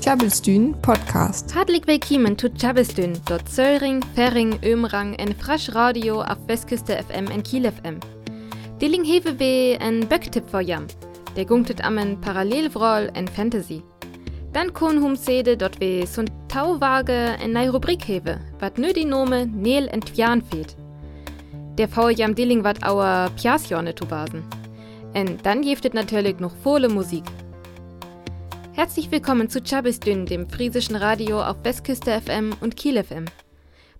Tjabelstün Podcast. Hartelijk willkommen zu Tjabelstün, dort Zöllring, Ferring, Ömrang en Frasch Radio auf Westküste FM en Kiel FM. Dilling hewe we en Böcktipp vor jam. Der gungtet am en Parallelvroll en Fantasy. Dann kun hum sede dort we sunt Tauwage en nei Rubrik hewe, wat nö die Nome Neel entwian feht. Der V jam Dilling wat auer Piasjorne zu basen. En dann jeftet natürlich noch volle Musik. Herzlich willkommen zu Chabisdün, dem friesischen Radio auf Westküste FM und Kiel FM.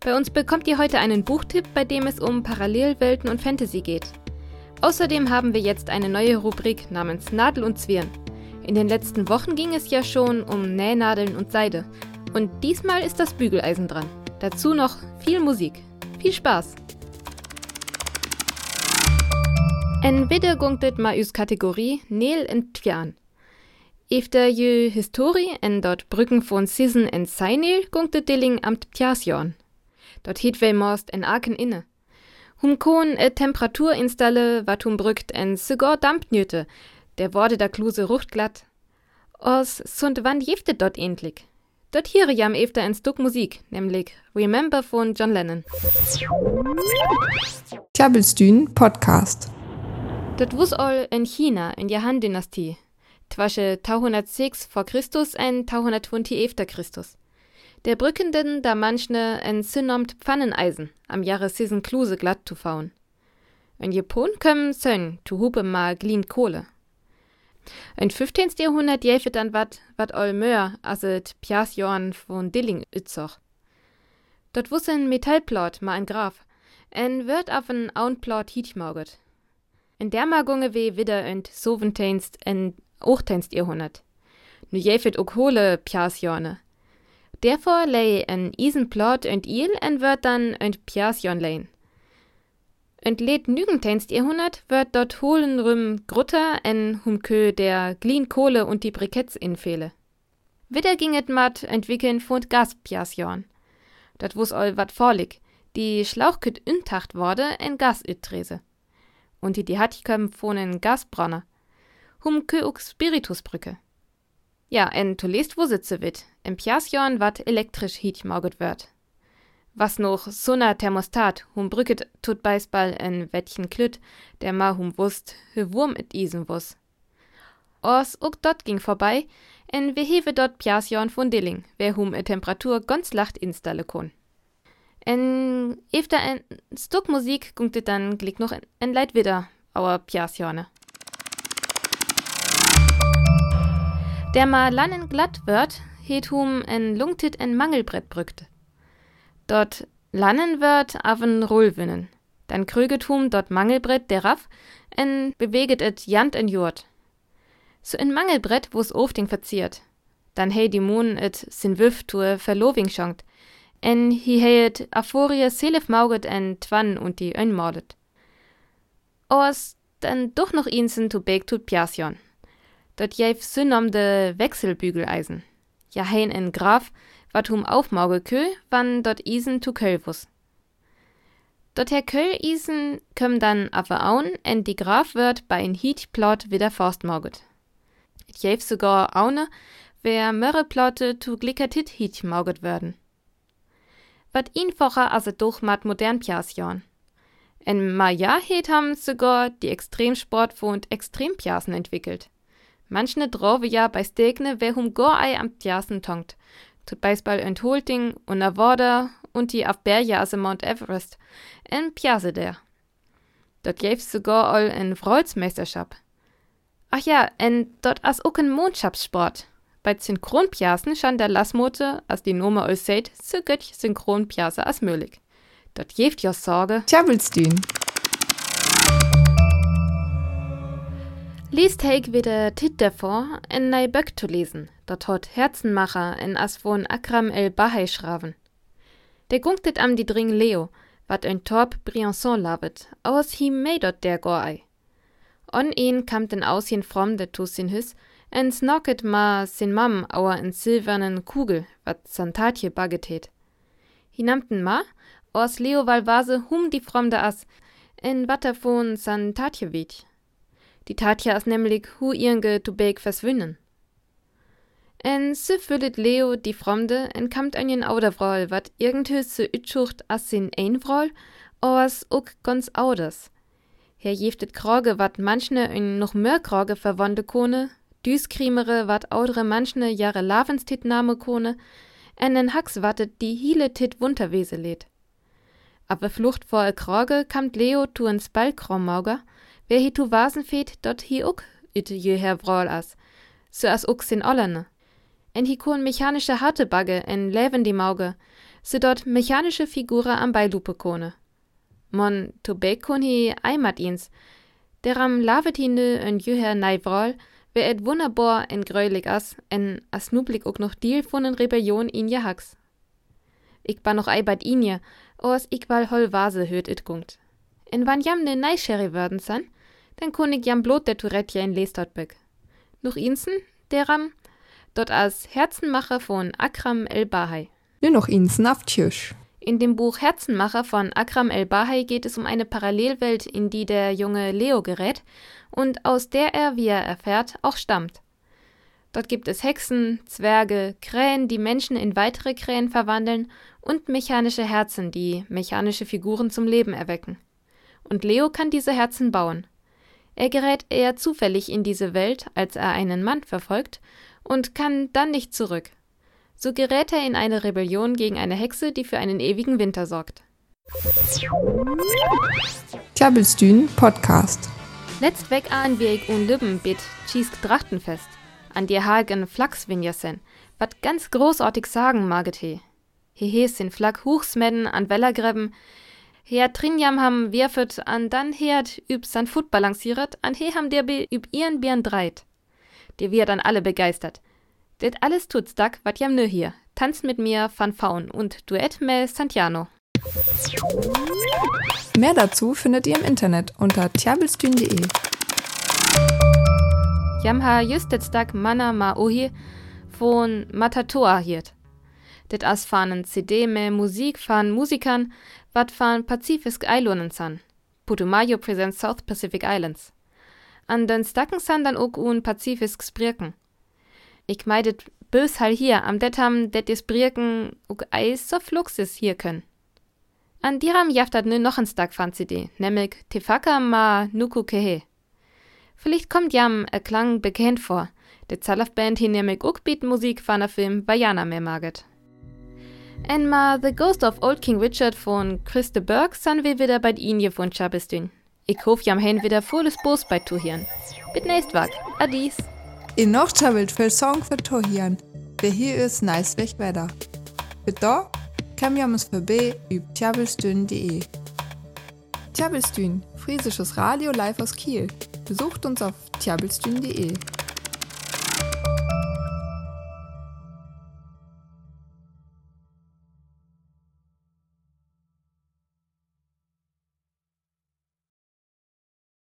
Bei uns bekommt ihr heute einen Buchtipp, bei dem es um Parallelwelten und Fantasy geht. Außerdem haben wir jetzt eine neue Rubrik namens Nadel und Zwirn. In den letzten Wochen ging es ja schon um Nähnadeln und Seide. Und diesmal ist das Bügeleisen dran. Dazu noch viel Musik. Viel Spaß! En videre gungtet ma Kategorie Nel en Tjan. Efter jö Historie en dort Brücken von Sisen en Seinel gungtet Dilling amt Pjasjorn. Dort hiet we most en Aken inne. Hum kon e Temperatur installe, wat hum brückt en sogar dampnjöte, der wurde da kluse ruchtglatt. Os sund wann jeftet dort endlich. Dort hier jam efter en Stück Musik, nämlich Remember von John Lennon. Tjabelstün Podcast. Dat wus all in China in der Han-Dynastie. Twasche 1106 vor Christus en 1120 efter Christus. Der Brückenden da manchne en synnomt Pfanneneisen am Jahre Kluse glatt zu fauen. In Japan kömmen Sön tu hupe mal glien Kohle. In 15. Jahrhundert jäfet dann wat, wat all möhr, as et Pias Jorn von Dilling ützoch. Dort wus en Metallplot ma ein Graf, en wird auf en Aunplot hietmauget. In der Magunge we wieder ent Soventeinst en Ochteinst Jahrhundert. Nu jäfet ook hole Pias Jorne. Derfor lei en Isenplot ent il en wird dann ent Pias Jorn lein. Und lädt nügenteinst Jahrhundert wird dort holen rüm Grutter en humkö der Glien Kohle und die Briketts infehle. Wieder ging et mat entwickeln von Gaspiasjorn. Dat wus all wat vorlig. Die Schlauchküt intacht wurde en Gas ütrese. Und die die hat köm von en Gasbronner. Humkö uk Spiritusbrücke. Ja, en to lest wo sitze wit. Im Piasjorn wat elektrisch hiet morget wird was noch sunna Thermostat, hum brücket tut Beisball en Wettchen klüt, der ma hum wust, hü Wurm et isen wus. Ors uk dort ging vorbei, en we hewe dort Piasjorn von Dilling, wer hum e Temperatur ganz lacht installe kon. En efter en Stuck Musik gungte dann glick noch en, en Leit wieder, auer Piasjorne. Der ma lannen glatt wird, het hum en lungtit en Mangelbrett brückt. Dort lannen wird aven Rullwinnen. Dann krüget hum dort Mangelbrett der Raff, en beweget et jant en jurt. So in Mangelbrett, wo's ofting verziert. Dann hey die Moon et sin Wüff tue Verloving schankt. En hi heyet Aphorie selef mauget en Twann und die Ön mordet. Ors dann doch noch insen tu beg tut Dort jäf synnom de Wechselbügeleisen. Ja hein en Graf, wat hum aufmauge kö, wann dort isen tu kölvus. Dort her köll isen köm dann afe aun, en die Graf wird bei en Hiet plot wieder forstmauget. Et jäf sogar aune, wer mörre plotte tu glickertit Hiet mauget werden. Wat einfacher as et doch mat modern Piasjorn. En Maja het ham sogar die Extremsport und Extrempiasen entwickelt. Manchne ja bei Stegne, wer hum gor ei am Piasen tongt, zum Beispiel in Holting und Nevada und die auf Bergjase Mount Everest in Piazza der. Dort gäb's sogar all en Freudsmeisterschaft. Ach ja, en dort as ook en Mondschapssport. Bei Synchronpiasen scheint der Lassmote, as die Nummer all seht, so göttlich Synchronpiase as möglich. Dort jeft jo Sorge. Tjabelstün. Liest heik wieder Tit davor, en nei Böck zu lesen, dort hot Herzenmacher en as von Akram el Bahai schraven. Der gungtet am die Dring Leo, wat ein Torp Briançon lavet, aus him mei dort der Gorei. On een kam den ausjen fromm de tu sin hüs, en snocket ma sin Mam auer en silbernen Kugel, wat Santatje baggetet. Hinamten ma, aus Leo Valvase hum die fromm de as, en wat davon Santatje wit. Die Tatja is nämlich hu ihrenge tu beg verswinnen. En so füllet Leo die Fremde en kamt an jen Audervrol, wat irgendhös so ütschucht as sin Einvrol, oas ook ganz auders. Her jeftet Kroge, wat manchne in noch mehr Kroge verwonde kone, düskrimere, wat audere manchne jahre Lavenstit name kone, en en Hax wattet die hiele tit Wunterwese lädt. Aber Flucht vor Kroge kamt Leo tu ins Balkromauger, wer hi tu Vasenfeet, dort hi ook it jeher Vrol as, so as ook sin Ollerne. En hi kun mechanische Hartebagge en Läven die Mauge, so dort mechanische Figure am Beilupe kone. Mon to kun hi eimat ins, deram lavet hi nö en jeher neivrol, wer et wunderbar en greulig as, en as nublik ook noch deal von en Rebellion in haks. Ik ba noch eibat inje, oas ik wal hol Vase hört it gungt. En wann jam ne Neischerry würden san, dann kun ik jam blot der Tourette in les dort bück. Noch insen, deram, dort als Herzenmacher von Akram el-Bahai. Nur noch insen auf Tschüss. In dem Buch Herzenmacher von Akram el-Bahai geht es um eine Parallelwelt, in die der junge Leo gerät und aus der er, wie er erfährt, auch stammt. Dort gibt es Hexen, Zwerge, Krähen, die Menschen in weitere Krähen verwandeln und mechanische Herzen, die mechanische Figuren zum Leben erwecken. Und Leo kann diese Herzen bauen. Er gerät eher zufällig in diese Welt, als er einen Mann verfolgt, und kann dann nicht zurück. So gerät er in eine Rebellion gegen eine Hexe, die für einen ewigen Winter sorgt. Klabbelstühn Podcast. Letzt weg an ich un Lübben bit Schiesk Drachtenfest. An dir hagen Flachsvinjasen, wat ganz großartig sagen maget he. Hehe sin Flak Huchsmedden an Wellergräben, her Trinjam ham wirfet an dann herd üb san Fut balancieret, an he ham der be üb ihren Bieren dreit. Der wir dann alle begeistert. Det alles tut's dack, wat jam nö hier. Tanzt mit mir van Faun und Duett me Santiano. Mehr dazu findet ihr im Internet unter tjabelstühn.de. Jam ha just det Dag Mana ma ohi von Matatoa hiert. Det as fahren CD me Musik fahren Musikern, wat fahren Pazifisk Islands san. Putumayo presents South Pacific Islands. An den Stacken san dann ook un Pazifisk Sprierken. Ich meidet bös hal hier, am det ham det is Brierken ook eis so fluxis hier können. An diram jaftat nu noch ein fan CD, nämlich Tefaka ma Nuku Kehe. Vielleicht kommt jam a Klang bekannt vor. De Zalaf-Band hi nämlich ook Beat Musik van der Film Bayana mehr maget. En ma The Ghost of Old King Richard von Chris de Burke san wir wieder bei Inje von Chabestün. Ich hoff jam hen wieder volles Bos bei Tuhieren. Bit nächst wag. Adis. In noch chabelt für Song für Tohian. Wer hier ist nice weg weiter. Mit da kann jam uns vorbei üb tjabelstün.de. Tjabelstün, friesisches Radio live aus Kiel. Besucht uns auf tjabelstün.de.